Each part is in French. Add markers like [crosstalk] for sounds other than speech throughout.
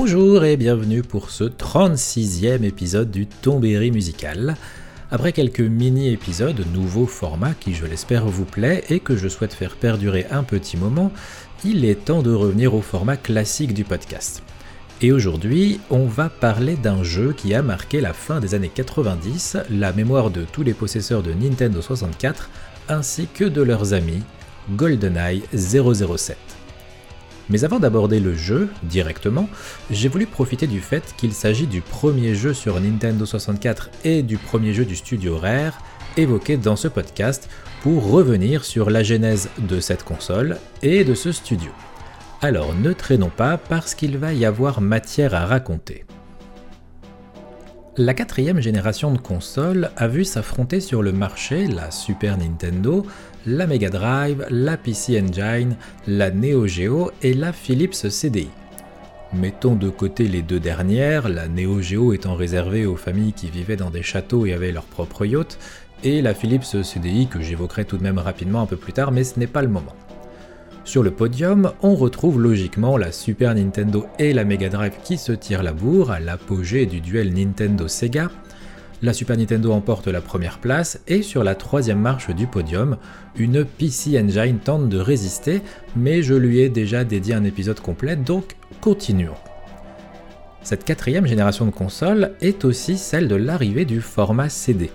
Bonjour et bienvenue pour ce 36e épisode du Tombéry musical. Après quelques mini-épisodes, nouveau format qui je l'espère vous plaît et que je souhaite faire perdurer un petit moment, il est temps de revenir au format classique du podcast. Et aujourd'hui, on va parler d'un jeu qui a marqué la fin des années 90, la mémoire de tous les possesseurs de Nintendo 64, ainsi que de leurs amis, GoldenEye 007. Mais avant d'aborder le jeu directement, j'ai voulu profiter du fait qu'il s'agit du premier jeu sur Nintendo 64 et du premier jeu du studio Rare évoqué dans ce podcast pour revenir sur la genèse de cette console et de ce studio. Alors ne traînons pas parce qu'il va y avoir matière à raconter. La quatrième génération de consoles a vu s'affronter sur le marché la Super Nintendo, la Mega Drive, la PC Engine, la Neo Geo et la Philips CDI. Mettons de côté les deux dernières, la Neo Geo étant réservée aux familles qui vivaient dans des châteaux et avaient leur propre yacht, et la Philips CDI que j'évoquerai tout de même rapidement un peu plus tard, mais ce n'est pas le moment. Sur le podium, on retrouve logiquement la Super Nintendo et la Mega Drive qui se tirent la bourre à l'apogée du duel Nintendo-Sega. La Super Nintendo emporte la première place et sur la troisième marche du podium, une PC Engine tente de résister, mais je lui ai déjà dédié un épisode complet, donc continuons. Cette quatrième génération de consoles est aussi celle de l'arrivée du format CD.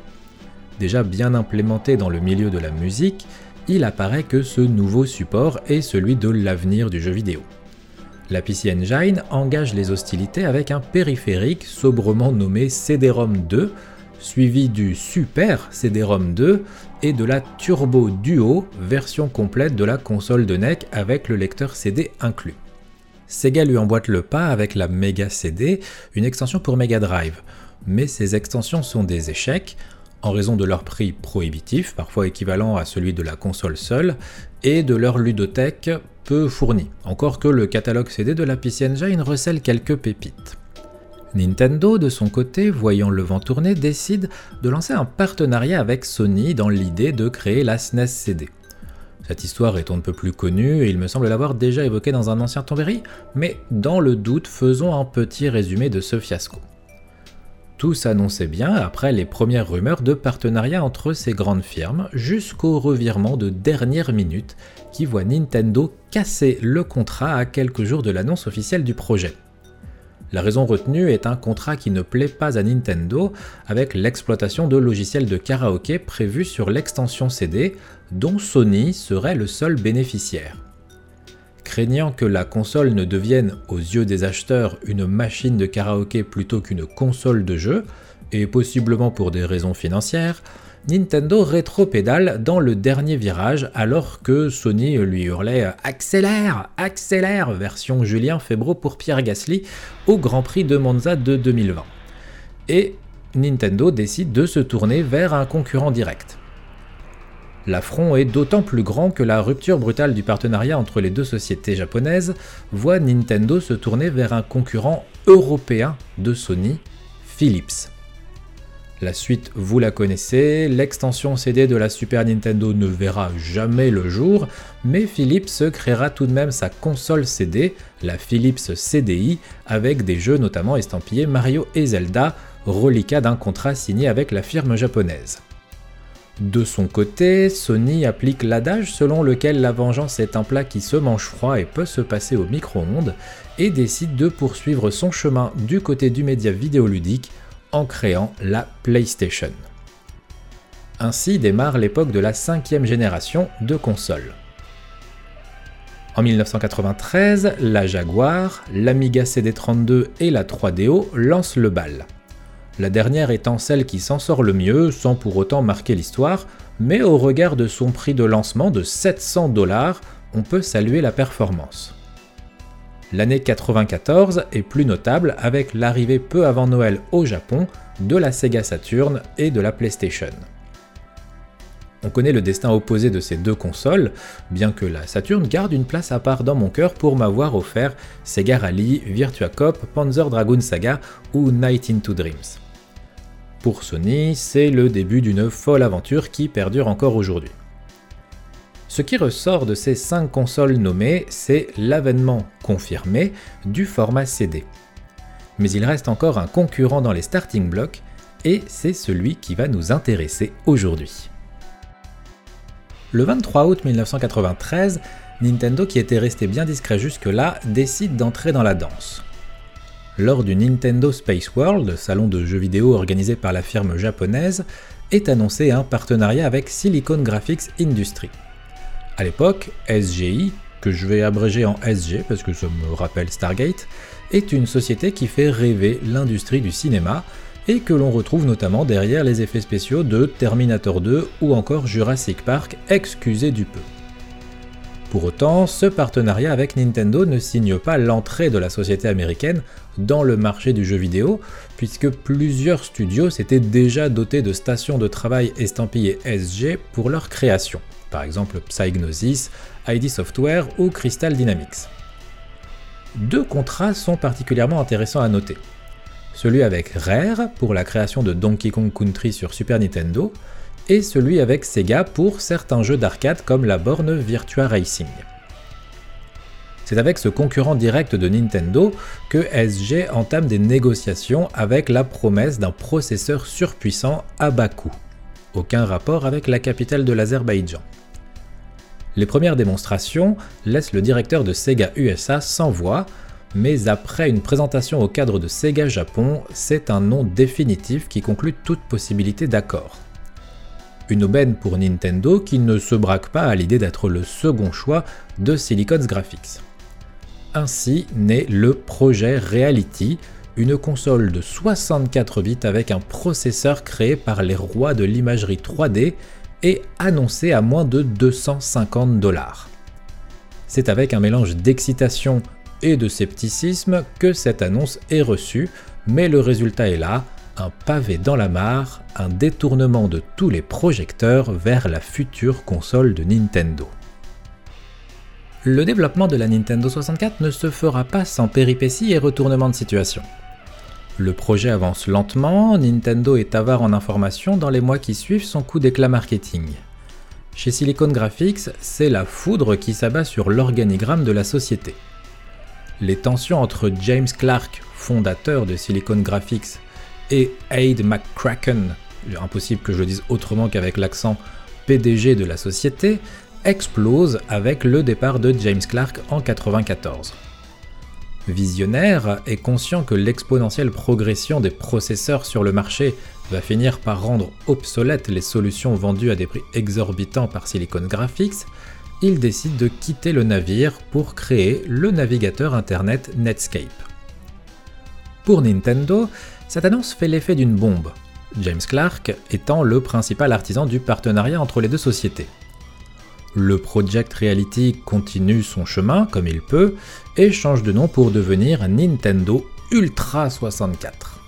Déjà bien implémenté dans le milieu de la musique, il apparaît que ce nouveau support est celui de l'avenir du jeu vidéo. La PC Engine engage les hostilités avec un périphérique sobrement nommé CD-ROM 2, suivi du Super CD-ROM 2 et de la Turbo Duo, version complète de la console de NEC avec le lecteur CD inclus. Sega lui emboîte le pas avec la Mega CD, une extension pour Mega Drive. Mais ces extensions sont des échecs, en raison de leur prix prohibitif, parfois équivalent à celui de la console seule, et de leur ludothèque peu fournie, encore que le catalogue CD de la PC Engine recèle quelques pépites. Nintendo, de son côté, voyant le vent tourner, décide de lancer un partenariat avec Sony dans l'idée de créer la SNES CD. Cette histoire est on ne peut plus connue et il me semble l'avoir déjà évoquée dans un ancien Tombéry, mais dans le doute, faisons un petit résumé de ce fiasco. Tout s'annonçait bien après les premières rumeurs de partenariat entre ces grandes firmes, jusqu'au revirement de dernière minute qui voit Nintendo casser le contrat à quelques jours de l'annonce officielle du projet. La raison retenue est un contrat qui ne plaît pas à Nintendo avec l'exploitation de logiciels de karaoké prévus sur l'extension CD dont Sony serait le seul bénéficiaire. Craignant que la console ne devienne, aux yeux des acheteurs, une machine de karaoké plutôt qu'une console de jeu, et possiblement pour des raisons financières, Nintendo rétropédale dans le dernier virage alors que Sony lui hurlait Accélère Accélère version Julien Febro pour Pierre Gasly au Grand Prix de Monza de 2020. Et Nintendo décide de se tourner vers un concurrent direct. L'affront est d'autant plus grand que la rupture brutale du partenariat entre les deux sociétés japonaises voit Nintendo se tourner vers un concurrent européen de Sony, Philips. La suite, vous la connaissez, l'extension CD de la Super Nintendo ne verra jamais le jour, mais Philips créera tout de même sa console CD, la Philips CDI, avec des jeux notamment estampillés Mario et Zelda, reliquat d'un contrat signé avec la firme japonaise. De son côté, Sony applique l'adage selon lequel la vengeance est un plat qui se mange froid et peut se passer au micro-ondes, et décide de poursuivre son chemin du côté du média vidéoludique en créant la PlayStation. Ainsi démarre l'époque de la cinquième génération de consoles. En 1993, la Jaguar, l'Amiga CD32 et la 3DO lancent le bal la dernière étant celle qui s'en sort le mieux sans pour autant marquer l'histoire, mais au regard de son prix de lancement de 700 dollars, on peut saluer la performance. L'année 94 est plus notable avec l'arrivée peu avant Noël au Japon de la Sega Saturn et de la PlayStation. On connaît le destin opposé de ces deux consoles, bien que la Saturn garde une place à part dans mon cœur pour m'avoir offert Sega Rally, Virtua Cop, Panzer Dragoon Saga ou Night into Dreams. Pour Sony, c'est le début d'une folle aventure qui perdure encore aujourd'hui. Ce qui ressort de ces 5 consoles nommées, c'est l'avènement confirmé du format CD. Mais il reste encore un concurrent dans les starting blocks, et c'est celui qui va nous intéresser aujourd'hui. Le 23 août 1993, Nintendo, qui était resté bien discret jusque-là, décide d'entrer dans la danse. Lors du Nintendo Space World, salon de jeux vidéo organisé par la firme japonaise, est annoncé un partenariat avec Silicon Graphics Industry. A l'époque, SGI, que je vais abréger en SG parce que ça me rappelle Stargate, est une société qui fait rêver l'industrie du cinéma et que l'on retrouve notamment derrière les effets spéciaux de Terminator 2 ou encore Jurassic Park, excusez du peu. Pour autant, ce partenariat avec Nintendo ne signe pas l'entrée de la société américaine dans le marché du jeu vidéo, puisque plusieurs studios s'étaient déjà dotés de stations de travail estampillées SG pour leur création, par exemple Psygnosis, ID Software ou Crystal Dynamics. Deux contrats sont particulièrement intéressants à noter celui avec Rare pour la création de Donkey Kong Country sur Super Nintendo, et celui avec Sega pour certains jeux d'arcade comme la borne Virtua Racing. C'est avec ce concurrent direct de Nintendo que SG entame des négociations avec la promesse d'un processeur surpuissant à bas coût. Aucun rapport avec la capitale de l'Azerbaïdjan. Les premières démonstrations laissent le directeur de Sega USA sans voix, mais après une présentation au cadre de Sega Japon, c'est un nom définitif qui conclut toute possibilité d'accord. Une aubaine pour Nintendo qui ne se braque pas à l'idée d'être le second choix de Silicon's Graphics. Ainsi naît le projet Reality, une console de 64 bits avec un processeur créé par les rois de l'imagerie 3D et annoncé à moins de 250 dollars. C'est avec un mélange d'excitation et de scepticisme que cette annonce est reçue, mais le résultat est là, un pavé dans la mare, un détournement de tous les projecteurs vers la future console de Nintendo. Le développement de la Nintendo 64 ne se fera pas sans péripéties et retournements de situation. Le projet avance lentement, Nintendo est avare en informations dans les mois qui suivent son coup d'éclat marketing. Chez Silicon Graphics, c'est la foudre qui s'abat sur l'organigramme de la société les tensions entre James Clark, fondateur de Silicon Graphics, et Aid McCracken, impossible que je le dise autrement qu'avec l'accent PDG de la société, explosent avec le départ de James Clark en 1994. Visionnaire et conscient que l'exponentielle progression des processeurs sur le marché va finir par rendre obsolètes les solutions vendues à des prix exorbitants par Silicon Graphics, il décide de quitter le navire pour créer le navigateur internet Netscape. Pour Nintendo, cette annonce fait l'effet d'une bombe, James Clark étant le principal artisan du partenariat entre les deux sociétés. Le Project Reality continue son chemin comme il peut et change de nom pour devenir Nintendo Ultra 64.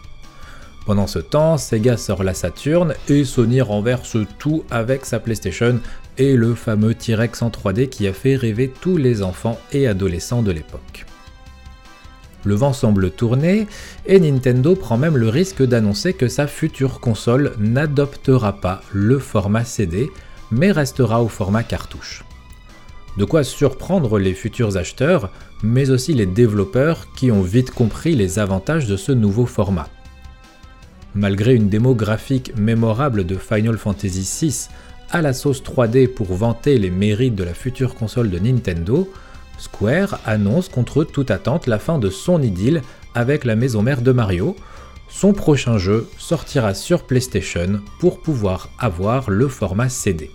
Pendant ce temps, Sega sort la Saturn et Sony renverse tout avec sa PlayStation et le fameux T-Rex en 3D qui a fait rêver tous les enfants et adolescents de l'époque. Le vent semble tourner et Nintendo prend même le risque d'annoncer que sa future console n'adoptera pas le format CD mais restera au format cartouche. De quoi surprendre les futurs acheteurs, mais aussi les développeurs qui ont vite compris les avantages de ce nouveau format. Malgré une démo graphique mémorable de Final Fantasy VI à la sauce 3D pour vanter les mérites de la future console de Nintendo, Square annonce contre toute attente la fin de son idylle avec la maison mère de Mario. Son prochain jeu sortira sur PlayStation pour pouvoir avoir le format CD.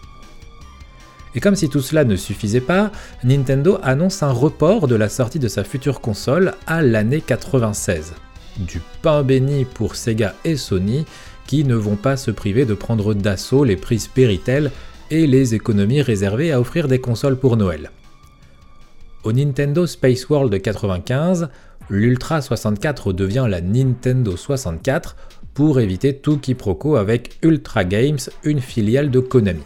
Et comme si tout cela ne suffisait pas, Nintendo annonce un report de la sortie de sa future console à l'année 96. Du pain béni pour Sega et Sony qui ne vont pas se priver de prendre d'assaut les prises Péritel et les économies réservées à offrir des consoles pour Noël. Au Nintendo Space World 95, l'Ultra 64 devient la Nintendo 64 pour éviter tout quiproquo avec Ultra Games, une filiale de Konami.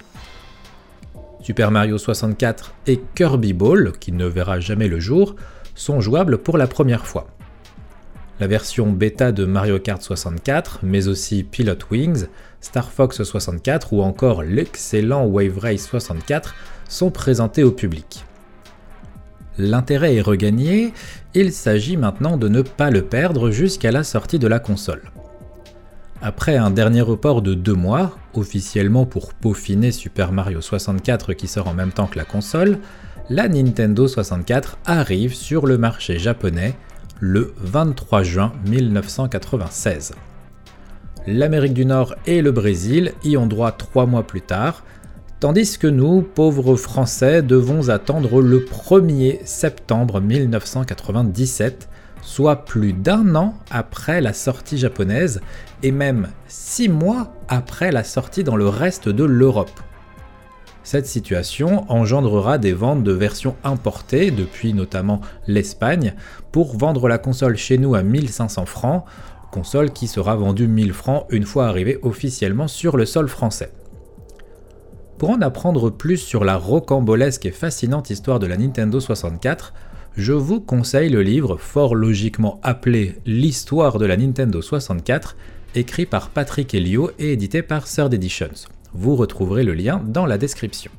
Super Mario 64 et Kirby Ball, qui ne verra jamais le jour, sont jouables pour la première fois. La version bêta de Mario Kart 64, mais aussi Pilot Wings, Star Fox 64 ou encore l'excellent Wave Race 64 sont présentés au public. L'intérêt est regagné, il s'agit maintenant de ne pas le perdre jusqu'à la sortie de la console. Après un dernier report de deux mois, officiellement pour peaufiner Super Mario 64 qui sort en même temps que la console, la Nintendo 64 arrive sur le marché japonais le 23 juin 1996. L'Amérique du Nord et le Brésil y ont droit trois mois plus tard, tandis que nous, pauvres Français, devons attendre le 1er septembre 1997 soit plus d'un an après la sortie japonaise et même six mois après la sortie dans le reste de l'Europe. Cette situation engendrera des ventes de versions importées depuis notamment l'Espagne pour vendre la console chez nous à 1500 francs, console qui sera vendue 1000 francs une fois arrivée officiellement sur le sol français. Pour en apprendre plus sur la rocambolesque et fascinante histoire de la Nintendo 64, je vous conseille le livre fort logiquement appelé L'histoire de la Nintendo 64, écrit par Patrick Elio et édité par Third Editions. Vous retrouverez le lien dans la description.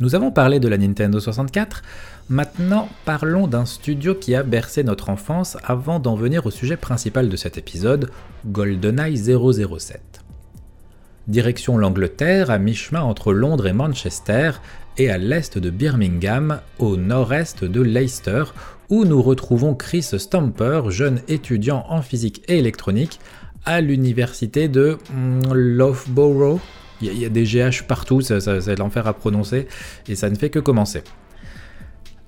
Nous avons parlé de la Nintendo 64, maintenant parlons d'un studio qui a bercé notre enfance avant d'en venir au sujet principal de cet épisode, GoldenEye 007. Direction l'Angleterre, à mi-chemin entre Londres et Manchester, et à l'est de Birmingham, au nord-est de Leicester, où nous retrouvons Chris Stamper, jeune étudiant en physique et électronique, à l'université de hmm, Loughborough. Il y, a des GH partout, c'est l'enfer à prononcer, et ça ne fait que commencer.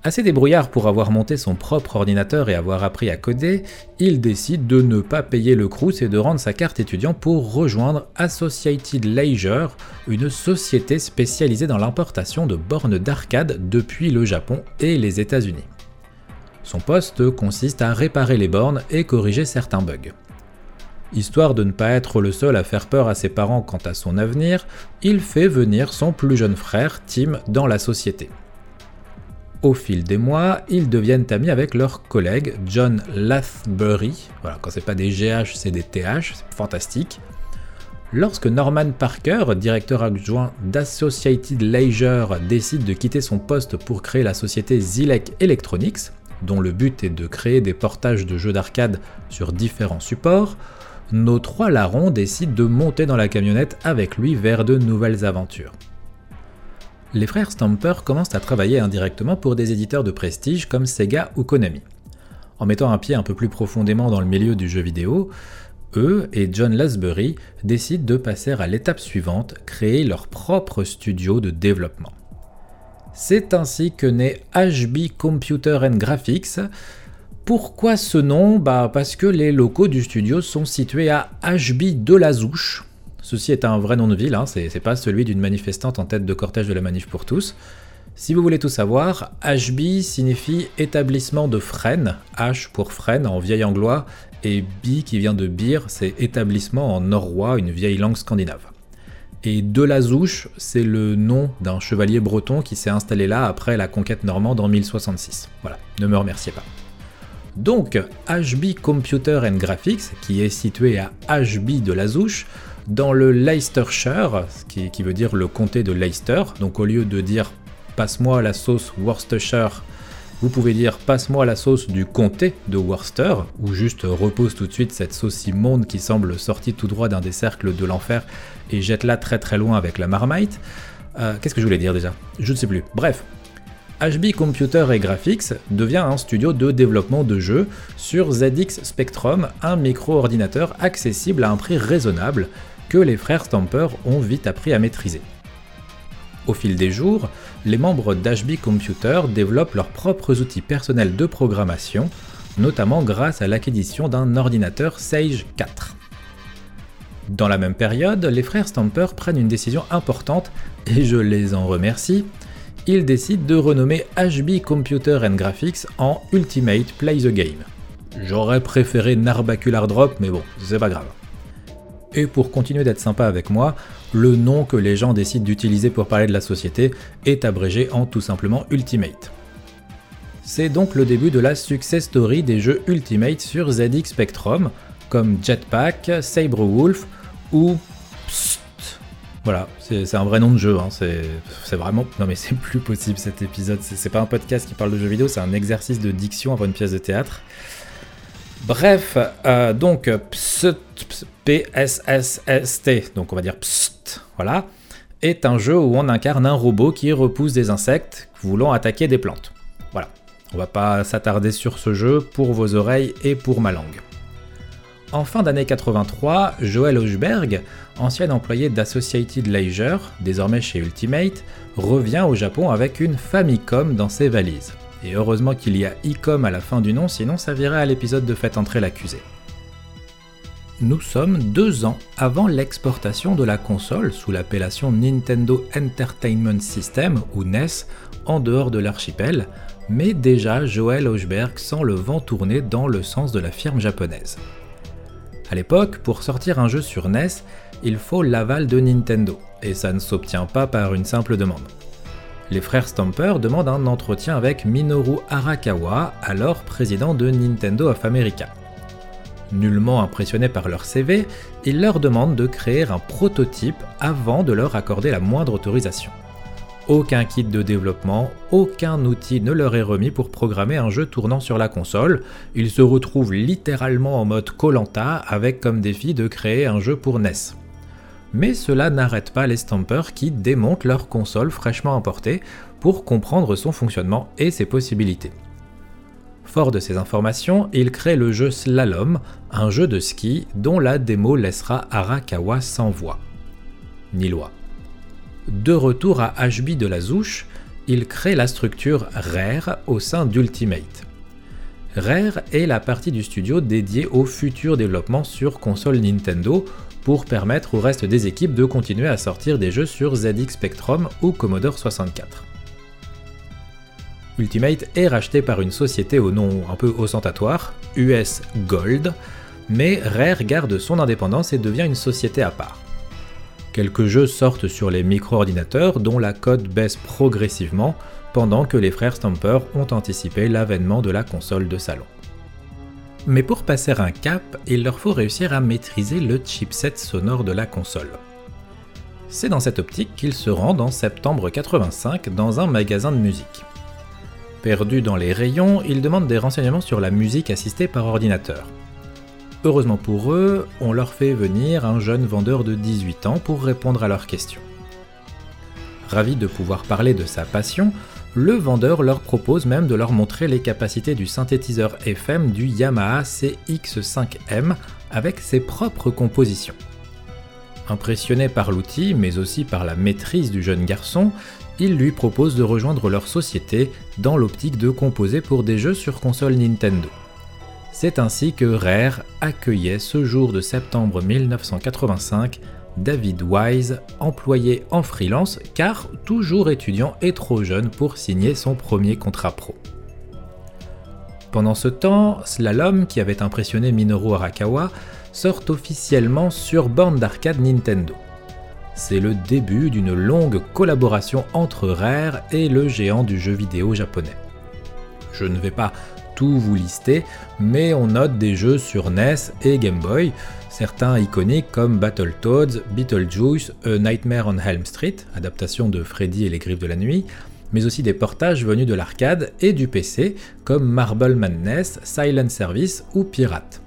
Assez débrouillard pour avoir monté son propre ordinateur et avoir appris à coder, il décide de ne pas payer le crous et de rendre sa carte étudiant pour rejoindre Associated Leisure, une société spécialisée dans l'importation de bornes d'arcade depuis le Japon et les États-Unis. Son poste consiste à réparer les bornes et corriger certains bugs. Histoire de ne pas être le seul à faire peur à ses parents quant à son avenir, il fait venir son plus jeune frère, Tim, dans la société. Au fil des mois, ils deviennent amis avec leur collègue John Lathbury. Voilà, quand c'est pas des GH, c'est des TH, c'est fantastique. Lorsque Norman Parker, directeur adjoint d'Associated Leisure, décide de quitter son poste pour créer la société Zilek Electronics, dont le but est de créer des portages de jeux d'arcade sur différents supports, nos trois larrons décident de monter dans la camionnette avec lui vers de nouvelles aventures les frères Stamper commencent à travailler indirectement pour des éditeurs de prestige comme Sega ou Konami. En mettant un pied un peu plus profondément dans le milieu du jeu vidéo, eux et John Lasbury décident de passer à l'étape suivante, créer leur propre studio de développement. C'est ainsi que naît HB Computer and Graphics. Pourquoi ce nom? Bah parce que les locaux du studio sont situés à HB de la Zouche, Ceci est un vrai nom de ville, hein, c'est pas celui d'une manifestante en tête de cortège de la manif pour tous. Si vous voulez tout savoir, HB signifie établissement de frêne, H pour frêne en vieil anglois, et B qui vient de beer, c'est établissement en norrois, une vieille langue scandinave. Et de la Zouche, c'est le nom d'un chevalier breton qui s'est installé là après la conquête normande en 1066. Voilà, ne me remerciez pas. Donc, HB Computer and Graphics, qui est situé à HB de la Zouche, dans le Leicestershire, qui, qui veut dire le comté de Leicester. Donc au lieu de dire passe-moi la sauce Worcestershire, vous pouvez dire passe-moi la sauce du comté de Worcester, ou juste repose tout de suite cette sauce immonde qui semble sortie tout droit d'un des cercles de l'enfer et jette-la très très loin avec la marmite. Euh, qu'est-ce que je voulais dire déjà? Je ne sais plus. Bref, HB Computer et Graphics devient un studio de développement de jeux sur ZX Spectrum, un micro-ordinateur accessible à un prix raisonnable que les frères Stamper ont vite appris à maîtriser. Au fil des jours, les membres d'HB Computer développent leurs propres outils personnels de programmation, notamment grâce à l'acquisition d'un ordinateur Sage 4. Dans la même période, les frères Stamper prennent une décision importante, et je les en remercie, ils décident de renommer HB Computer and Graphics en Ultimate Play the Game. J'aurais préféré Narbacular Drop, mais bon, c'est pas grave. Et pour continuer d'être sympa avec moi, le nom que les gens décident d'utiliser pour parler de la société est abrégé en tout simplement Ultimate. C'est donc le début de la success story des jeux Ultimate sur ZX Spectrum, comme Jetpack, Sabre Wolf ou Psst, Voilà, c'est un vrai nom de jeu. Hein. C'est vraiment. Non, mais c'est plus possible cet épisode. C'est pas un podcast qui parle de jeux vidéo, c'est un exercice de diction avant une pièce de théâtre. Bref, euh, donc P-S-S-S-T, donc on va dire PST, voilà, est un jeu où on incarne un robot qui repousse des insectes voulant attaquer des plantes. Voilà, on va pas s'attarder sur ce jeu pour vos oreilles et pour ma langue. En fin d'année 83, Joel Hochberg, ancien employé d'Associated Leisure, désormais chez Ultimate, revient au Japon avec une Famicom dans ses valises. Et heureusement qu'il y a ICOM à la fin du nom, sinon ça virait à l'épisode de Faites entrer l'accusé. Nous sommes deux ans avant l'exportation de la console sous l'appellation Nintendo Entertainment System ou NES en dehors de l'archipel, mais déjà Joel Hochberg sent le vent tourner dans le sens de la firme japonaise. À l'époque, pour sortir un jeu sur NES, il faut l'aval de Nintendo, et ça ne s'obtient pas par une simple demande. Les frères Stamper demandent un entretien avec Minoru Arakawa, alors président de Nintendo of America. Nullement impressionné par leur CV, il leur demande de créer un prototype avant de leur accorder la moindre autorisation. Aucun kit de développement, aucun outil ne leur est remis pour programmer un jeu tournant sur la console. Ils se retrouvent littéralement en mode Colanta avec comme défi de créer un jeu pour NES. Mais cela n'arrête pas les stampers qui démontent leur console fraîchement importée pour comprendre son fonctionnement et ses possibilités. Fort de ces informations, ils créent le jeu Slalom, un jeu de ski dont la démo laissera Arakawa sans voix. Ni loi. De retour à HB de la Zouche, il crée la structure Rare au sein d'Ultimate. Rare est la partie du studio dédiée au futur développement sur console Nintendo pour permettre au reste des équipes de continuer à sortir des jeux sur ZX Spectrum ou Commodore 64. Ultimate est racheté par une société au nom un peu ostentatoire, US Gold, mais Rare garde son indépendance et devient une société à part. Quelques jeux sortent sur les micro-ordinateurs dont la cote baisse progressivement pendant que les frères Stamper ont anticipé l'avènement de la console de salon. Mais pour passer un cap, il leur faut réussir à maîtriser le chipset sonore de la console. C'est dans cette optique qu'ils se rendent en septembre 85 dans un magasin de musique. Perdus dans les rayons, ils demandent des renseignements sur la musique assistée par ordinateur. Heureusement pour eux, on leur fait venir un jeune vendeur de 18 ans pour répondre à leurs questions. Ravi de pouvoir parler de sa passion, le vendeur leur propose même de leur montrer les capacités du synthétiseur FM du Yamaha CX5M avec ses propres compositions. Impressionné par l'outil, mais aussi par la maîtrise du jeune garçon, il lui propose de rejoindre leur société dans l'optique de composer pour des jeux sur console Nintendo. C'est ainsi que Rare accueillait ce jour de septembre 1985 David Wise, employé en freelance car toujours étudiant et trop jeune pour signer son premier contrat pro. Pendant ce temps, Slalom, qui avait impressionné Minoru Arakawa, sort officiellement sur borne d'arcade Nintendo. C'est le début d'une longue collaboration entre Rare et le géant du jeu vidéo japonais. Je ne vais pas tout vous lister, mais on note des jeux sur NES et Game Boy, certains iconiques comme Battletoads, Beetlejuice, A Nightmare on Helm Street, adaptation de Freddy et les Griffes de la Nuit, mais aussi des portages venus de l'arcade et du PC comme Marble Madness, Silent Service ou Pirate.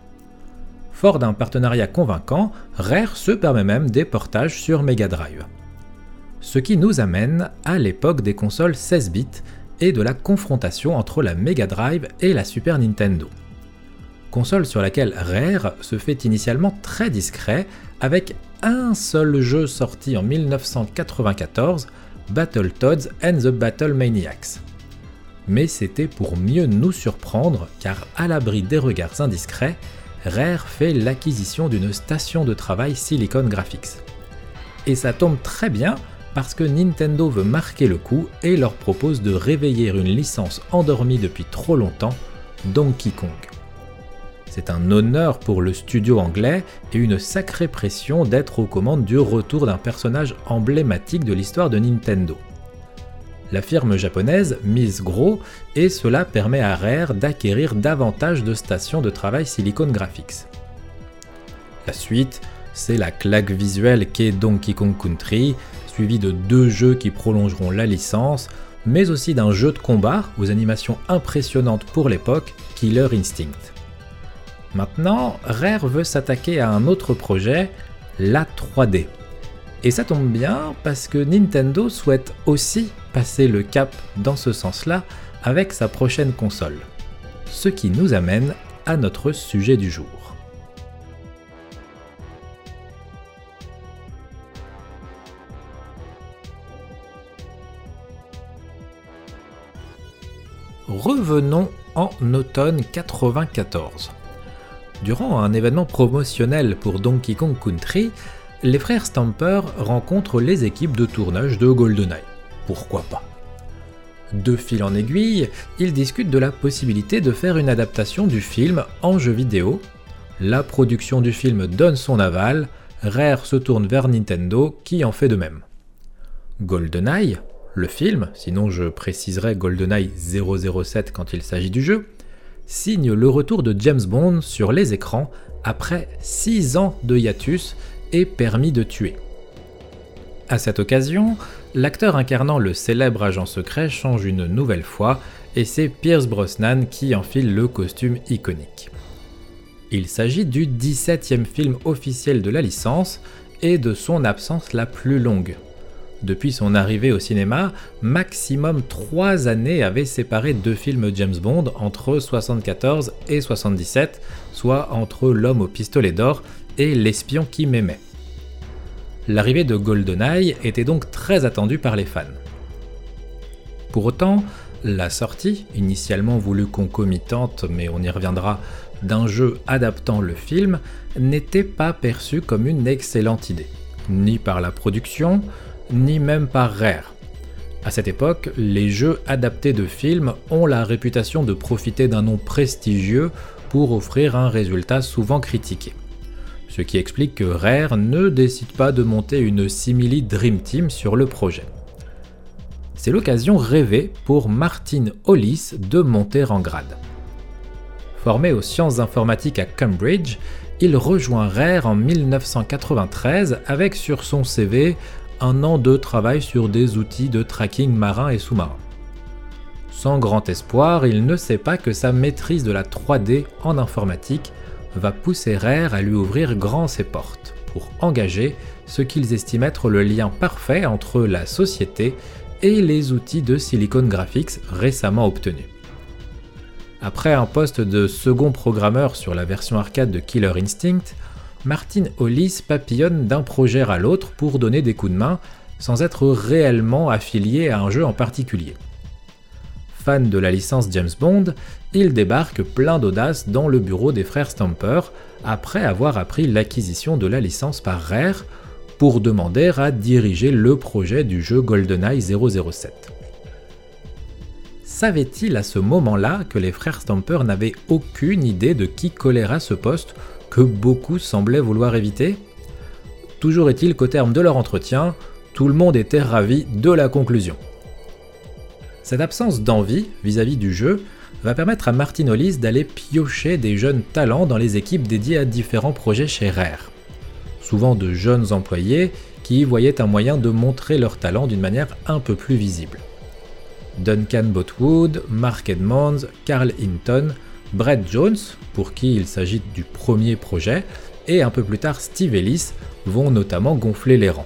Fort d'un partenariat convaincant, Rare se permet même des portages sur Mega Drive. Ce qui nous amène à l'époque des consoles 16 bits et de la confrontation entre la Mega Drive et la Super Nintendo. Console sur laquelle Rare se fait initialement très discret avec un seul jeu sorti en 1994, Battletoads and the Battle Maniacs. Mais c'était pour mieux nous surprendre car à l'abri des regards indiscrets, Rare fait l'acquisition d'une station de travail Silicon Graphics. Et ça tombe très bien parce que Nintendo veut marquer le coup et leur propose de réveiller une licence endormie depuis trop longtemps, Donkey Kong. C'est un honneur pour le studio anglais et une sacrée pression d'être aux commandes du retour d'un personnage emblématique de l'histoire de Nintendo. La firme japonaise mise gros et cela permet à Rare d'acquérir davantage de stations de travail Silicon Graphics. La suite, c'est la claque visuelle qu'est Donkey Kong Country, suivi de deux jeux qui prolongeront la licence, mais aussi d'un jeu de combat aux animations impressionnantes pour l'époque, Killer Instinct. Maintenant, Rare veut s'attaquer à un autre projet, la 3D. Et ça tombe bien parce que Nintendo souhaite aussi passer le cap dans ce sens-là avec sa prochaine console. Ce qui nous amène à notre sujet du jour. Revenons en automne 94. Durant un événement promotionnel pour Donkey Kong Country, les frères Stamper rencontrent les équipes de tournage de GoldenEye. Pourquoi pas? De fil en aiguille, ils discutent de la possibilité de faire une adaptation du film en jeu vidéo. La production du film donne son aval, Rare se tourne vers Nintendo qui en fait de même. GoldenEye, le film, sinon je préciserai GoldenEye 007 quand il s'agit du jeu, signe le retour de James Bond sur les écrans après 6 ans de hiatus et permis de tuer. À cette occasion, l'acteur incarnant le célèbre agent secret change une nouvelle fois et c'est Pierce Brosnan qui enfile le costume iconique. Il s'agit du 17e film officiel de la licence et de son absence la plus longue, depuis son arrivée au cinéma, maximum 3 années avaient séparé deux films James Bond entre 74 et 77, soit entre L'homme au pistolet d'or et L'espion qui m'aimait. L'arrivée de GoldenEye était donc très attendue par les fans. Pour autant, la sortie, initialement voulue concomitante, mais on y reviendra, d'un jeu adaptant le film, n'était pas perçue comme une excellente idée, ni par la production, ni même par Rare. À cette époque, les jeux adaptés de films ont la réputation de profiter d'un nom prestigieux pour offrir un résultat souvent critiqué. Ce qui explique que Rare ne décide pas de monter une simili Dream Team sur le projet. C'est l'occasion rêvée pour Martin Hollis de monter en grade. Formé aux sciences informatiques à Cambridge, il rejoint Rare en 1993 avec sur son CV un an de travail sur des outils de tracking marin et sous-marin. Sans grand espoir, il ne sait pas que sa maîtrise de la 3D en informatique va pousser Rare à lui ouvrir grand ses portes pour engager ce qu'ils estiment être le lien parfait entre la société et les outils de Silicon Graphics récemment obtenus. Après un poste de second programmeur sur la version arcade de Killer Instinct, Martin Hollis papillonne d'un projet à l'autre pour donner des coups de main sans être réellement affilié à un jeu en particulier. Fan de la licence James Bond, il débarque plein d'audace dans le bureau des frères Stamper après avoir appris l'acquisition de la licence par Rare pour demander à diriger le projet du jeu GoldenEye 007. Savait-il à ce moment-là que les frères Stamper n'avaient aucune idée de qui collerait à ce poste que beaucoup semblaient vouloir éviter Toujours est-il qu'au terme de leur entretien, tout le monde était ravi de la conclusion. Cette absence d'envie vis-à-vis du jeu va permettre à Martin Hollis d'aller piocher des jeunes talents dans les équipes dédiées à différents projets chez Rare. Souvent de jeunes employés qui voyaient un moyen de montrer leur talent d'une manière un peu plus visible. Duncan Botwood, Mark Edmonds, Carl Hinton Brett Jones, pour qui il s'agit du premier projet, et un peu plus tard Steve Ellis vont notamment gonfler les rangs.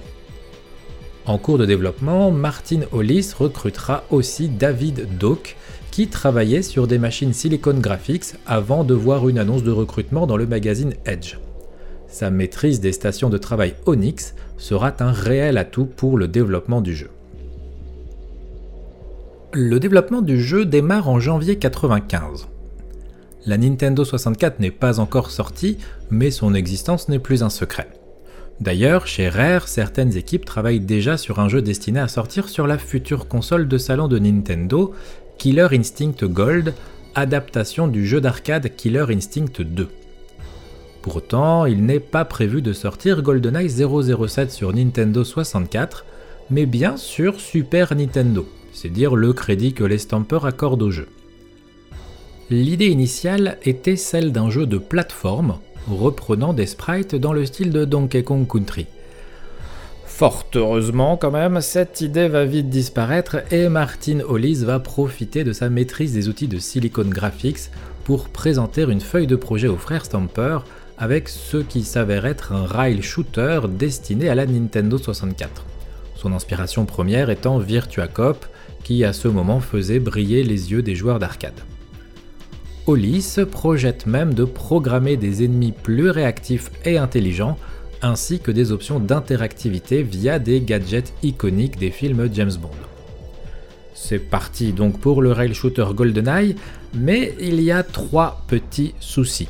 En cours de développement, Martin Hollis recrutera aussi David Doak, qui travaillait sur des machines Silicon Graphics avant de voir une annonce de recrutement dans le magazine Edge. Sa maîtrise des stations de travail Onyx sera un réel atout pour le développement du jeu. Le développement du jeu démarre en janvier 1995. La Nintendo 64 n'est pas encore sortie, mais son existence n'est plus un secret. D'ailleurs, chez Rare, certaines équipes travaillent déjà sur un jeu destiné à sortir sur la future console de salon de Nintendo, Killer Instinct Gold, adaptation du jeu d'arcade Killer Instinct 2. Pour autant, il n'est pas prévu de sortir GoldenEye 007 sur Nintendo 64, mais bien sur Super Nintendo, c'est dire le crédit que les Stampers accordent au jeu. L'idée initiale était celle d'un jeu de plateforme reprenant des sprites dans le style de Donkey Kong Country. Fort heureusement quand même, cette idée va vite disparaître et Martin Hollis va profiter de sa maîtrise des outils de Silicon Graphics pour présenter une feuille de projet aux frères Stamper avec ce qui s'avère être un rail shooter destiné à la Nintendo 64. Son inspiration première étant Virtua Cop, qui à ce moment faisait briller les yeux des joueurs d'arcade. Hollis projette même de programmer des ennemis plus réactifs et intelligents ainsi que des options d'interactivité via des gadgets iconiques des films James Bond. C'est parti donc pour le rail shooter GoldenEye, mais il y a trois petits soucis.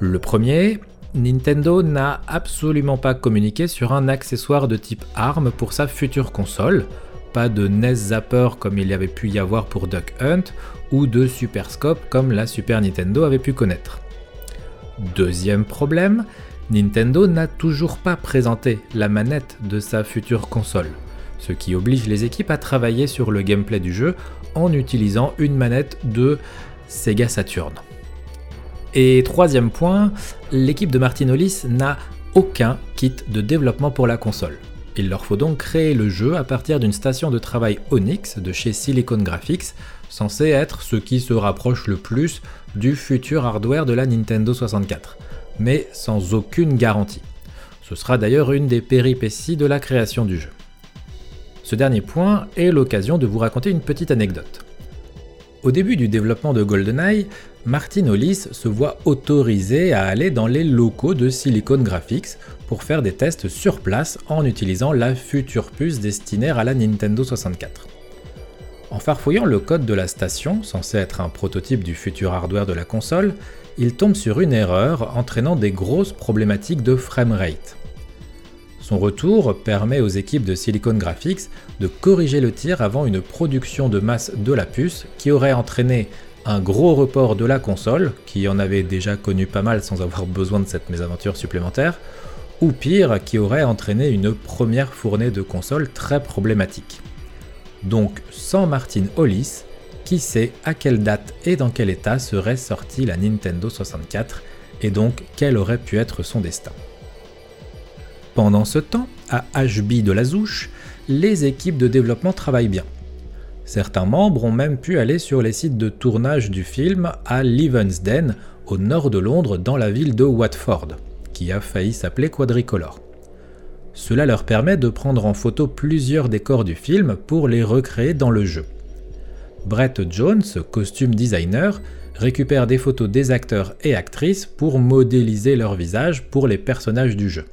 Le premier, Nintendo n'a absolument pas communiqué sur un accessoire de type arme pour sa future console, pas de NES Zapper comme il y avait pu y avoir pour Duck Hunt, ou de Super Scope comme la Super Nintendo avait pu connaître. Deuxième problème, Nintendo n'a toujours pas présenté la manette de sa future console, ce qui oblige les équipes à travailler sur le gameplay du jeu en utilisant une manette de Sega Saturn. Et troisième point, l'équipe de Martin Hollis n'a aucun kit de développement pour la console. Il leur faut donc créer le jeu à partir d'une station de travail Onyx de chez Silicon Graphics, censé être ce qui se rapproche le plus du futur hardware de la Nintendo 64 mais sans aucune garantie. Ce sera d'ailleurs une des péripéties de la création du jeu. Ce dernier point est l'occasion de vous raconter une petite anecdote. Au début du développement de GoldenEye, Martin Hollis se voit autorisé à aller dans les locaux de Silicon Graphics pour faire des tests sur place en utilisant la future puce destinée à la Nintendo 64. En farfouillant le code de la station, censé être un prototype du futur hardware de la console, il tombe sur une erreur entraînant des grosses problématiques de framerate. Son retour permet aux équipes de Silicon Graphics de corriger le tir avant une production de masse de la puce qui aurait entraîné un gros report de la console, qui en avait déjà connu pas mal sans avoir besoin de cette mésaventure supplémentaire, ou pire, qui aurait entraîné une première fournée de console très problématique. Donc sans Martin Hollis, qui sait à quelle date et dans quel état serait sortie la Nintendo 64 et donc quel aurait pu être son destin. Pendant ce temps, à HB de la Zouche, les équipes de développement travaillent bien. Certains membres ont même pu aller sur les sites de tournage du film à Leavensden, au nord de Londres, dans la ville de Watford, a failli s'appeler Quadricolor. Cela leur permet de prendre en photo plusieurs décors du film pour les recréer dans le jeu. Brett Jones, costume designer, récupère des photos des acteurs et actrices pour modéliser leur visage pour les personnages du jeu.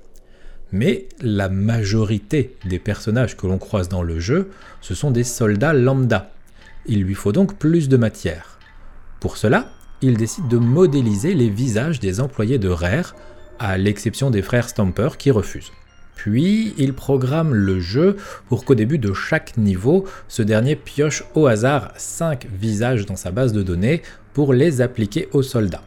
Mais la majorité des personnages que l'on croise dans le jeu, ce sont des soldats lambda. Il lui faut donc plus de matière. Pour cela, il décide de modéliser les visages des employés de Rare, à l'exception des frères Stamper qui refusent. Puis il programme le jeu pour qu'au début de chaque niveau, ce dernier pioche au hasard 5 visages dans sa base de données pour les appliquer aux soldats.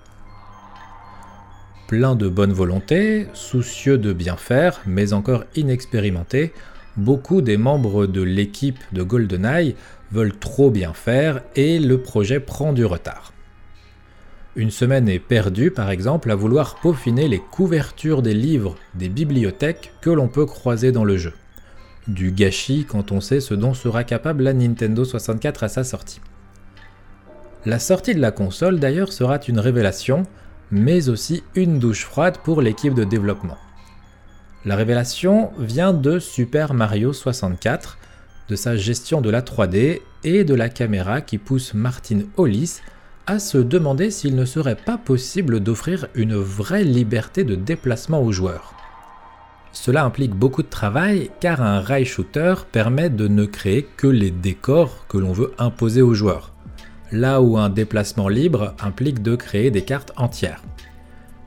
Plein de bonne volonté, soucieux de bien faire, mais encore inexpérimenté, beaucoup des membres de l'équipe de GoldenEye veulent trop bien faire et le projet prend du retard. Une semaine est perdue par exemple à vouloir peaufiner les couvertures des livres des bibliothèques que l'on peut croiser dans le jeu. Du gâchis quand on sait ce dont sera capable la Nintendo 64 à sa sortie. La sortie de la console d'ailleurs sera une révélation, mais aussi une douche froide pour l'équipe de développement. La révélation vient de Super Mario 64, de sa gestion de la 3D et de la caméra qui pousse Martin Hollis se demander s'il ne serait pas possible d'offrir une vraie liberté de déplacement aux joueurs. Cela implique beaucoup de travail car un rail shooter permet de ne créer que les décors que l'on veut imposer aux joueurs, là où un déplacement libre implique de créer des cartes entières.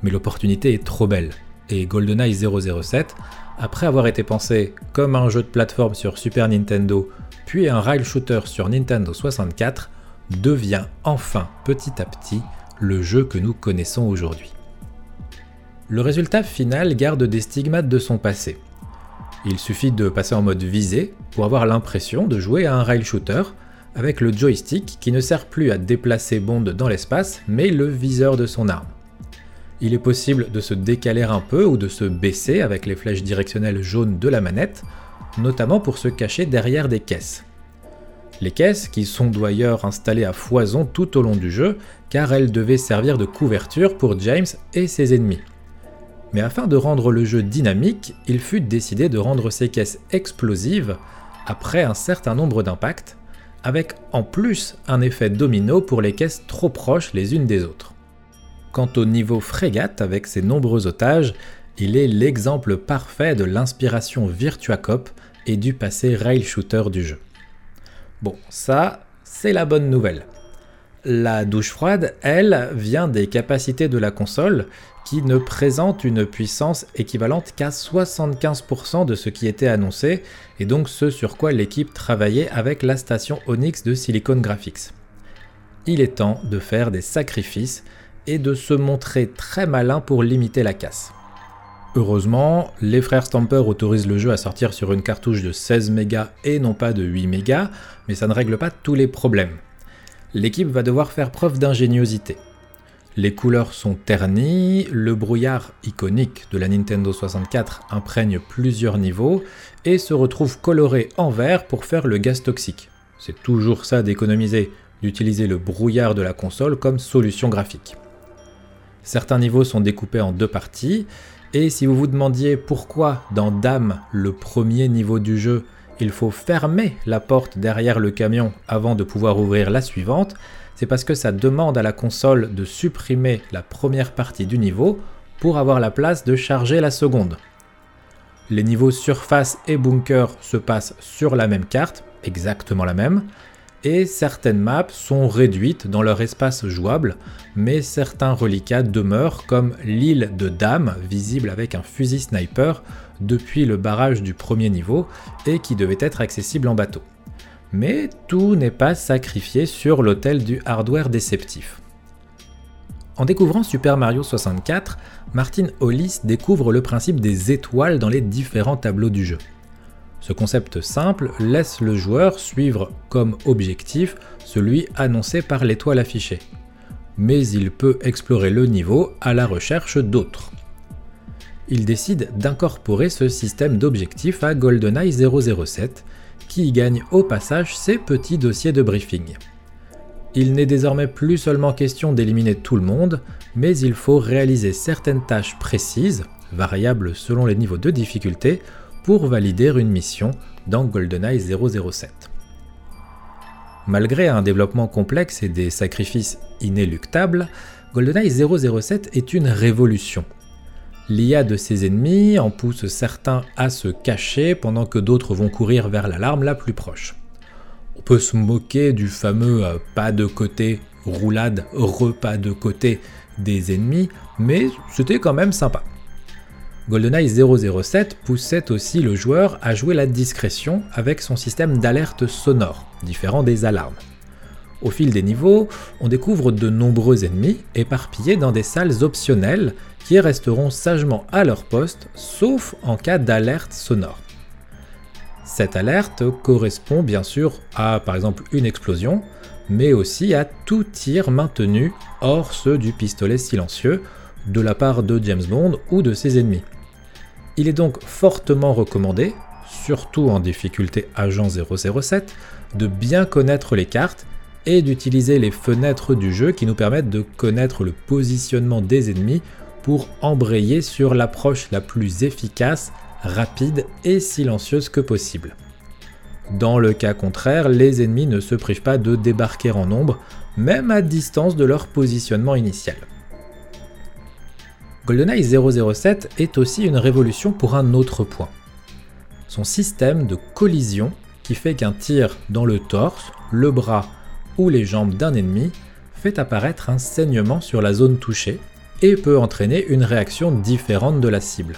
Mais l'opportunité est trop belle, et GoldenEye 007, après avoir été pensé comme un jeu de plateforme sur Super Nintendo, puis un rail shooter sur Nintendo 64, devient enfin petit à petit le jeu que nous connaissons aujourd'hui. Le résultat final garde des stigmates de son passé. Il suffit de passer en mode visé pour avoir l'impression de jouer à un rail shooter, avec le joystick qui ne sert plus à déplacer Bond dans l'espace, mais le viseur de son arme. Il est possible de se décaler un peu ou de se baisser avec les flèches directionnelles jaunes de la manette, notamment pour se cacher derrière des caisses. Les caisses qui sont d'ailleurs installées à foison tout au long du jeu, car elles devaient servir de couverture pour James et ses ennemis. Mais afin de rendre le jeu dynamique, il fut décidé de rendre ces caisses explosives après un certain nombre d'impacts, avec en plus un effet domino pour les caisses trop proches les unes des autres. Quant au niveau frégate avec ses nombreux otages, il est l'exemple parfait de l'inspiration Virtua Cop et du passé rail shooter du jeu. Bon, ça, c'est la bonne nouvelle. La douche froide, elle, vient des capacités de la console qui ne présente une puissance équivalente qu'à 75% de ce qui était annoncé, et donc ce sur quoi l'équipe travaillait avec la station Onyx de Silicon Graphics. Il est temps de faire des sacrifices et de se montrer très malin pour limiter la casse. Heureusement, les frères Stamper autorisent le jeu à sortir sur une cartouche de 16 mégas et non pas de 8 mégas, mais ça ne règle pas tous les problèmes. L'équipe va devoir faire preuve d'ingéniosité. Les couleurs sont ternies, le brouillard iconique de la Nintendo 64 imprègne plusieurs niveaux et se retrouve coloré en vert pour faire le gaz toxique. C'est toujours ça d'économiser, d'utiliser le brouillard de la console comme solution graphique. Certains niveaux sont découpés en deux parties, et si vous vous demandiez pourquoi dans Dame, le premier niveau du jeu, il faut fermer la porte derrière le camion avant de pouvoir ouvrir la suivante, c'est parce que ça demande à la console de supprimer la première partie du niveau pour avoir la place de charger la seconde. Les niveaux surface et bunker se passent sur la même carte, exactement la même, et certaines maps sont réduites dans leur espace jouable, mais certains reliquats demeurent comme l'île de Dame, visible avec un fusil sniper depuis le barrage du premier niveau et qui devait être accessible en bateau. Mais tout n'est pas sacrifié sur l'autel du hardware déceptif. En découvrant Super Mario 64, Martin Hollis découvre le principe des étoiles dans les différents tableaux du jeu. Ce concept simple laisse le joueur suivre comme objectif celui annoncé par l'étoile affichée. Mais il peut explorer le niveau à la recherche d'autres. Il décide d'incorporer ce système d'objectifs à GoldenEye 007 qui y gagne au passage ses petits dossiers de briefing. Il n'est désormais plus seulement question d'éliminer tout le monde, mais il faut réaliser certaines tâches précises, variables selon les niveaux de difficulté, pour valider une mission dans GoldenEye 007. Malgré un développement complexe et des sacrifices inéluctables, GoldenEye 007 est une révolution L'IA de ses ennemis en pousse certains à se cacher pendant que d'autres vont courir vers l'alarme la plus proche. On peut se moquer du fameux euh, pas de côté, roulade, repas de côté des ennemis, mais c'était quand même sympa. GoldenEye 007 poussait aussi le joueur à jouer la discrétion avec son système d'alerte sonore, différent des alarmes. Au fil des niveaux, on découvre de nombreux ennemis éparpillés dans des salles optionnelles qui resteront sagement à leur poste, sauf en cas d'alerte sonore. Cette alerte correspond bien sûr à par exemple une explosion, mais aussi à tout tir maintenu hors ceux du pistolet silencieux de la part de James Bond ou de ses ennemis. Il est donc fortement recommandé, surtout en difficulté agent 007, de bien connaître les cartes et d'utiliser les fenêtres du jeu qui nous permettent de connaître le positionnement des ennemis pour embrayer sur l'approche la plus efficace, rapide et silencieuse que possible. Dans le cas contraire, les ennemis ne se privent pas de débarquer en nombre, même à distance de leur positionnement initial. GoldenEye 007 est aussi une révolution pour un autre point. Son système de collision qui fait qu'un tir dans le torse, le bras ou les jambes d'un ennemi fait apparaître un saignement sur la zone touchée et peut entraîner une réaction différente de la cible.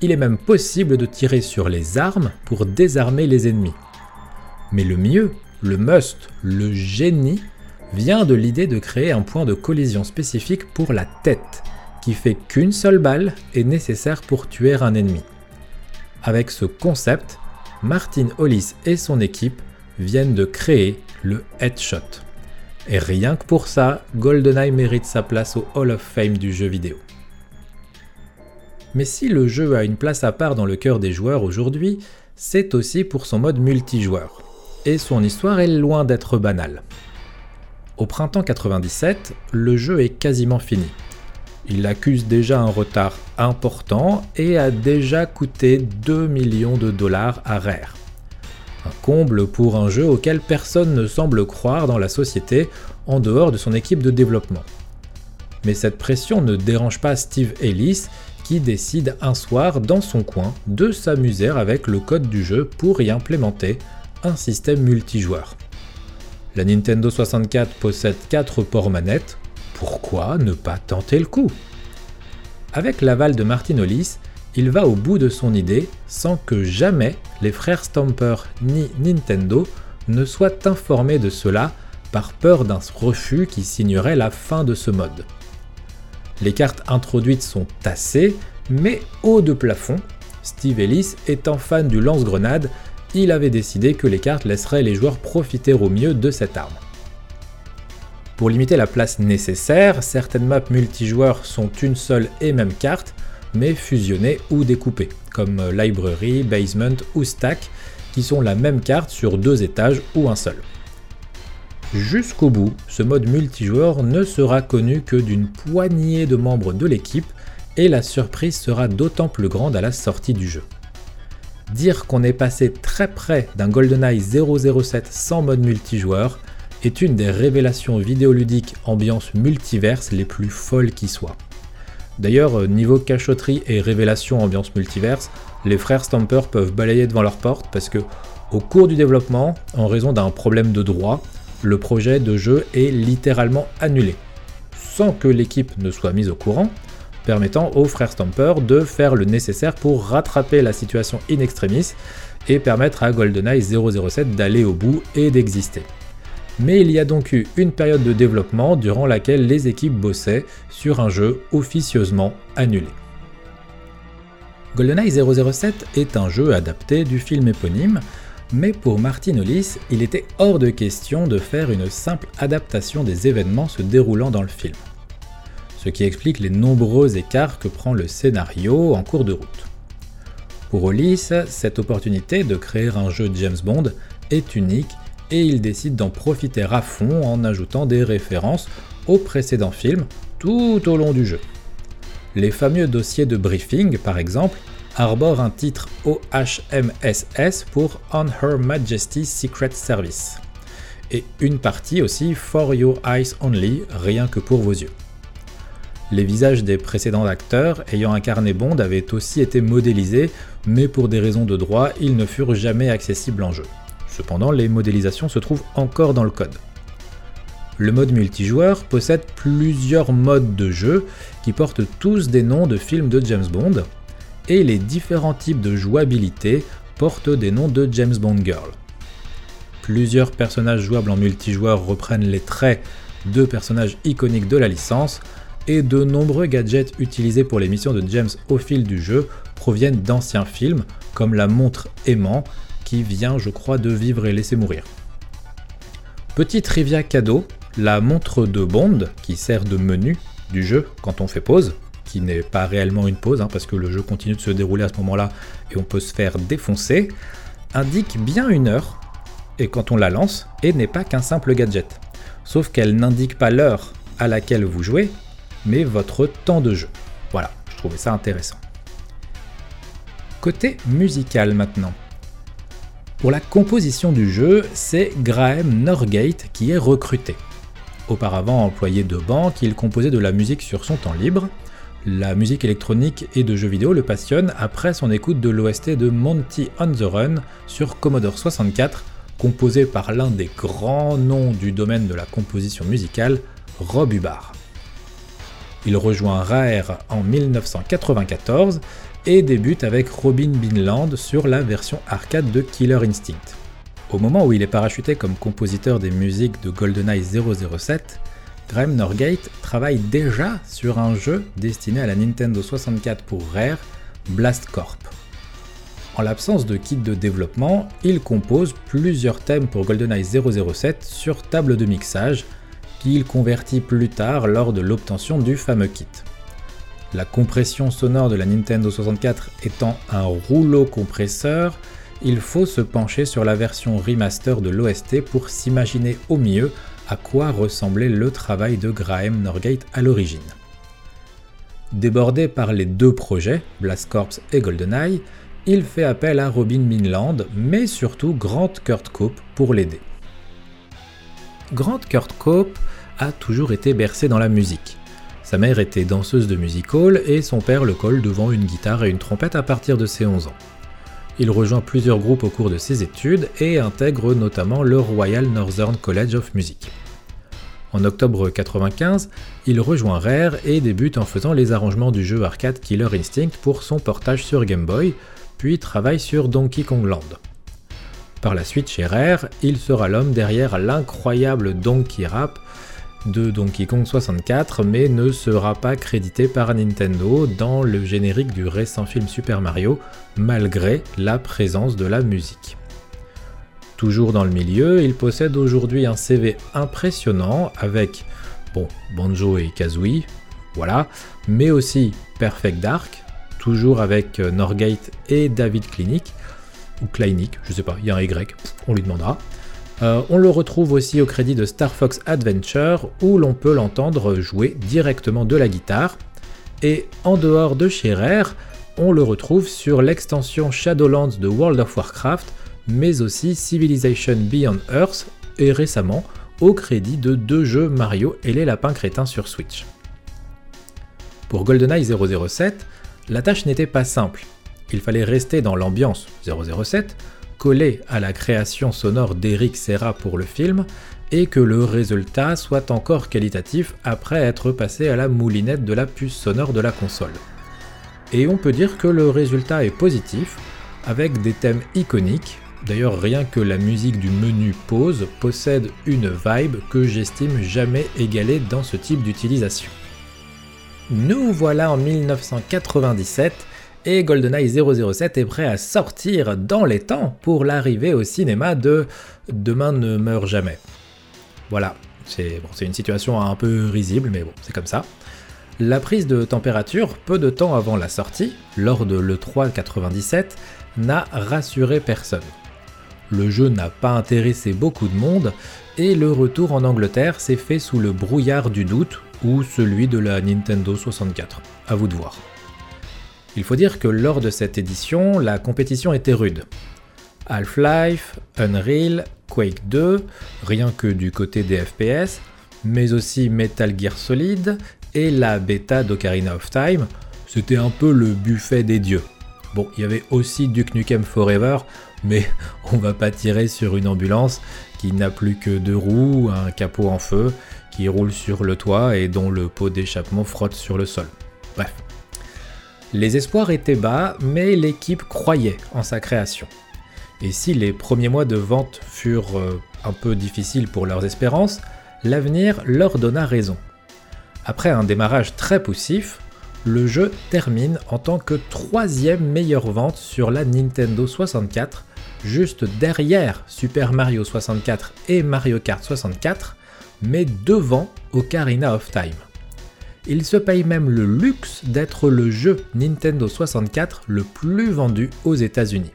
Il est même possible de tirer sur les armes pour désarmer les ennemis. Mais le mieux, le must, le génie, vient de l'idée de créer un point de collision spécifique pour la tête, qui fait qu'une seule balle est nécessaire pour tuer un ennemi. Avec ce concept, Martin Hollis et son équipe viennent de créer le headshot. Et rien que pour ça, GoldenEye mérite sa place au Hall of Fame du jeu vidéo. Mais si le jeu a une place à part dans le cœur des joueurs aujourd'hui, c'est aussi pour son mode multijoueur. Et son histoire est loin d'être banale. Au printemps 97, le jeu est quasiment fini. Il accuse déjà un retard important et a déjà coûté 2 millions de dollars à Rare. Un comble pour un jeu auquel personne ne semble croire dans la société en dehors de son équipe de développement. Mais cette pression ne dérange pas Steve Ellis qui décide un soir dans son coin de s'amuser avec le code du jeu pour y implémenter un système multijoueur. La Nintendo 64 possède 4 ports manettes, pourquoi ne pas tenter le coup? Avec l'aval de Martin Hollis, il va au bout de son idée sans que jamais les frères Stamper ni Nintendo ne soient informés de cela par peur d'un refus qui signerait la fin de ce mode. Les cartes introduites sont tassées, mais haut de plafond, Steve Ellis étant fan du lance-grenade, il avait décidé que les cartes laisseraient les joueurs profiter au mieux de cette arme. Pour limiter la place nécessaire, certaines maps multijoueurs sont une seule et même carte, mais fusionnées ou découpées, comme Library, Basement ou Stack, qui sont la même carte sur deux étages ou un seul. Jusqu'au bout, ce mode multijoueur ne sera connu que d'une poignée de membres de l'équipe, et la surprise sera d'autant plus grande à la sortie du jeu. Dire qu'on est passé très près d'un GoldenEye 007 sans mode multijoueur est une des révélations vidéoludiques ambiance multiverse les plus folles qui soient. D'ailleurs, euh, niveau cachotterie et révélation ambiance multiverse, les frères Stamper peuvent balayer devant leur porte parce que, au cours du développement, en raison d'un problème de droit, le projet de jeu est littéralement annulé, sans que l'équipe ne soit mise au courant, permettant aux frères Stamper de faire le nécessaire pour rattraper la situation in extremis et permettre à GoldenEye 007 d'aller au bout et d'exister. Mais il y a donc eu une période de développement durant laquelle les équipes bossaient sur un jeu officieusement annulé. GoldenEye 007 est un jeu adapté du film éponyme, mais pour Martin Hollis, il était hors de question de faire une simple adaptation des événements se déroulant dans le film ce qui explique les nombreux écarts que prend le scénario en cours de route. Pour Hollis, cette opportunité de créer un jeu James Bond est unique et il décide d'en profiter à fond en ajoutant des références aux précédents films tout au long du jeu. Les fameux dossiers de briefing, par exemple, arborent un titre OHMSS pour On Her Majesty's Secret Service, et une partie aussi For Your Eyes Only, rien que pour vos yeux. Les visages des précédents acteurs ayant incarné Bond avaient aussi été modélisés, mais pour des raisons de droit, ils ne furent jamais accessibles en jeu. Cependant, les modélisations se trouvent encore dans le code. Le mode multijoueur possède plusieurs modes de jeu qui portent tous des noms de films de James Bond, et les différents types de jouabilité portent des noms de James Bond Girl. Plusieurs personnages jouables en multijoueur reprennent les traits de personnages iconiques de la licence, et de nombreux gadgets utilisés pour les missions de James au fil du jeu proviennent d'anciens films, comme la montre aimant, qui vient, je crois, de Vivre et laisser mourir. Petit trivia cadeau, la montre de Bond, qui sert de menu du jeu quand on fait pause, qui n'est pas réellement une pause, hein, parce que le jeu continue de se dérouler à ce moment-là et on peut se faire défoncer, indique bien une heure, et quand on la lance, et n'est pas qu'un simple gadget. Sauf qu'elle n'indique pas l'heure à laquelle vous jouez, mais votre temps de jeu. Voilà, je trouvais ça intéressant. Côté musical maintenant. Pour la composition du jeu, c'est Graham Norgate qui est recruté. Auparavant employé de banque, il composait de la musique sur son temps libre. La musique électronique et de jeux vidéo le passionne après son écoute de l'OST de Monty on the Run sur Commodore 64, composé par l'un des grands noms du domaine de la composition musicale, Rob Hubbard. Il rejoint Rare en 1994 et débute avec Robin Binland sur la version arcade de Killer Instinct. Au moment où il est parachuté comme compositeur des musiques de GoldenEye 007, Graham Norgate travaille déjà sur un jeu destiné à la Nintendo 64 pour Rare, Blast Corp. En l'absence de kit de développement, il compose plusieurs thèmes pour GoldenEye 007 sur table de mixage, qu'il convertit plus tard lors de l'obtention du fameux kit. La compression sonore de la Nintendo 64 étant un rouleau compresseur, il faut se pencher sur la version remaster de l'OST pour s'imaginer au mieux à quoi ressemblait le travail de Graham Norgate à l'origine. Débordé par les deux projets, Blast Corps et GoldenEye, il fait appel à Robin Minland, mais surtout Grant Kurt Cope pour l'aider. Grant Kurt Cope a toujours été bercé dans la musique. Sa mère était danseuse de music hall et son père le colle devant une guitare et une trompette à partir de ses 11 ans. Il rejoint plusieurs groupes au cours de ses études et intègre notamment le Royal Northern College of Music. En octobre 1995, il rejoint Rare et débute en faisant les arrangements du jeu arcade Killer Instinct pour son portage sur Game Boy, puis travaille sur Donkey Kong Land. Par la suite chez Rare, il sera l'homme derrière l'incroyable Donkey Rap de Donkey Kong 64, mais ne sera pas crédité par Nintendo dans le générique du récent film Super Mario, malgré la présence de la musique. Toujours dans le milieu, il possède aujourd'hui un CV impressionnant avec, bon, Banjo et Kazooie, voilà, mais aussi Perfect Dark, toujours avec euh, Norgate et David Klinik, ou Kleinik, je sais pas, il y a un Y, on lui demandera. Euh, on le retrouve aussi au crédit de Star Fox Adventure, où l'on peut l'entendre jouer directement de la guitare. Et en dehors de chez on le retrouve sur l'extension Shadowlands de World of Warcraft, mais aussi Civilization Beyond Earth, et récemment au crédit de deux jeux Mario et les lapins crétins sur Switch. Pour GoldenEye 007, la tâche n'était pas simple. Il fallait rester dans l'ambiance 007, collé à la création sonore d'Eric Serra pour le film, et que le résultat soit encore qualitatif après être passé à la moulinette de la puce sonore de la console. Et on peut dire que le résultat est positif, avec des thèmes iconiques, d'ailleurs rien que la musique du menu pause possède une vibe que j'estime jamais égalée dans ce type d'utilisation. Nous voilà en 1997 et GoldenEye 007 est prêt à sortir dans les temps pour l'arrivée au cinéma de Demain ne meurt jamais. Voilà, c'est une situation un peu risible, mais bon, c'est comme ça. La prise de température, peu de temps avant la sortie, lors de l'E3 97, n'a rassuré personne. Le jeu n'a pas intéressé beaucoup de monde, et le retour en Angleterre s'est fait sous le brouillard du doute ou celui de la Nintendo 64. À vous de voir. Il faut dire que lors de cette édition, la compétition était rude. Half-Life, Unreal, Quake 2, rien que du côté des FPS, mais aussi Metal Gear Solid et la bêta d'Ocarina of Time, c'était un peu le buffet des dieux. Bon, il y avait aussi Duke Nukem Forever, mais [laughs] on va pas tirer sur une ambulance qui n'a plus que deux roues, un capot en feu, qui roule sur le toit et dont le pot d'échappement frotte sur le sol. Bref. Les espoirs étaient bas, mais l'équipe croyait en sa création. Et si les premiers mois de vente furent euh, un peu difficiles pour leurs espérances, l'avenir leur donna raison. Après un démarrage très poussif, le jeu termine en tant que troisième meilleure vente sur la Nintendo 64, juste derrière Super Mario 64 et Mario Kart 64, mais devant Ocarina of Time. Il se paye même le luxe d'être le jeu Nintendo 64 le plus vendu aux États-Unis.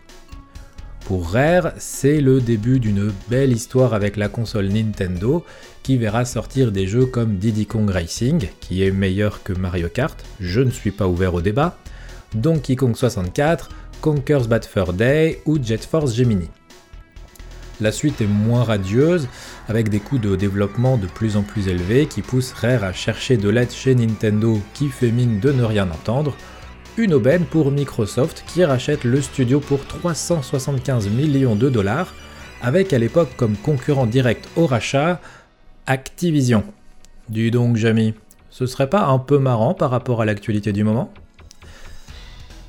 Pour Rare, c'est le début d'une belle histoire avec la console Nintendo qui verra sortir des jeux comme Diddy Kong Racing, qui est meilleur que Mario Kart, je ne suis pas ouvert au débat, Donkey Kong 64, Conker's Bad Fur Day ou Jet Force Gemini. La suite est moins radieuse, avec des coûts de développement de plus en plus élevés qui poussent Rare à chercher de l'aide chez Nintendo qui fait mine de ne rien entendre, une aubaine pour Microsoft qui rachète le studio pour 375 millions de dollars, avec à l'époque comme concurrent direct au rachat Activision. Dis donc, Jamie, ce serait pas un peu marrant par rapport à l'actualité du moment?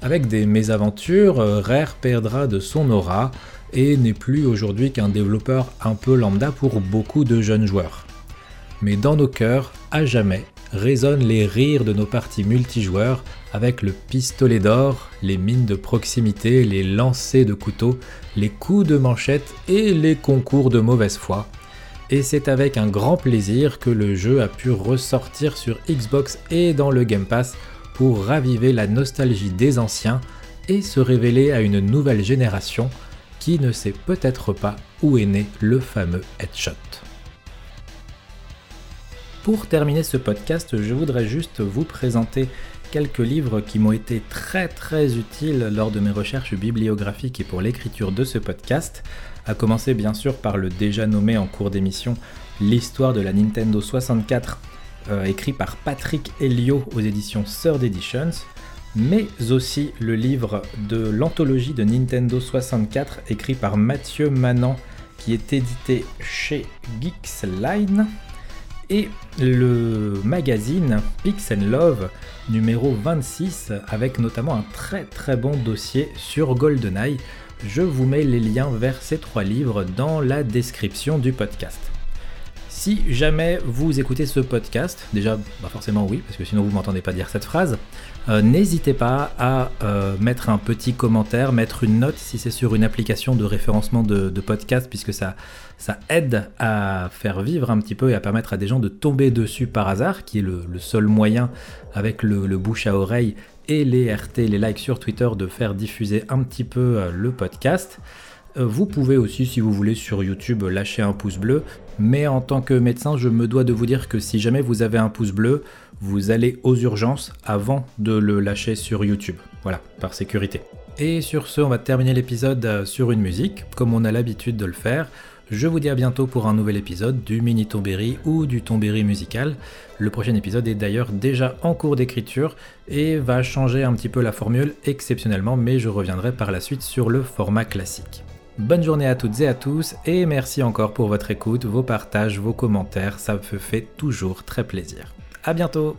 Avec des mésaventures, Rare perdra de son aura et n'est plus aujourd'hui qu'un développeur un peu lambda pour beaucoup de jeunes joueurs. Mais dans nos cœurs, à jamais, résonnent les rires de nos parties multijoueurs avec le pistolet d'or, les mines de proximité, les lancers de couteau, les coups de manchette et les concours de mauvaise foi. Et c'est avec un grand plaisir que le jeu a pu ressortir sur Xbox et dans le Game Pass pour raviver la nostalgie des anciens et se révéler à une nouvelle génération qui ne sait peut-être pas où est né le fameux headshot. Pour terminer ce podcast, je voudrais juste vous présenter quelques livres qui m'ont été très très utiles lors de mes recherches bibliographiques et pour l'écriture de ce podcast, à commencer bien sûr par le déjà nommé en cours d'émission L'histoire de la Nintendo 64, euh, écrit par Patrick Helio aux éditions Third Editions, mais aussi le livre de l'anthologie de Nintendo 64 écrit par Mathieu Manant qui est édité chez Geeksline et le magazine Pix Love numéro 26 avec notamment un très très bon dossier sur GoldenEye. Je vous mets les liens vers ces trois livres dans la description du podcast. Si jamais vous écoutez ce podcast, déjà bah forcément oui, parce que sinon vous m'entendez pas dire cette phrase, euh, n'hésitez pas à euh, mettre un petit commentaire, mettre une note si c'est sur une application de référencement de, podcast, puisque ça, aide à faire vivre un petit peu et à permettre à des gens de tomber dessus par hasard, qui est le, seul moyen avec le, le, bouche à oreille et les RT, les likes sur Twitter, de faire diffuser un petit peu euh, le podcast. Vous pouvez aussi, si vous voulez, sur YouTube, lâcher un pouce bleu. Mais en tant que médecin, je me dois de vous dire que si jamais vous avez un pouce bleu, vous allez aux urgences avant de le lâcher sur YouTube. Voilà, par sécurité. Et sur ce, on va terminer l'épisode euh, sur une musique, comme on a l'habitude de le faire. Je vous dis à bientôt pour un nouvel épisode du mini Tombéry ou du Tombéry musical. Le prochain épisode est d'ailleurs déjà en cours d'écriture et va changer un petit peu la formule exceptionnellement, mais je reviendrai par la suite sur le format classique. Bonne journée à toutes et à tous et merci encore pour votre écoute, vos partages, vos commentaires, ça me fait toujours très plaisir. À bientôt.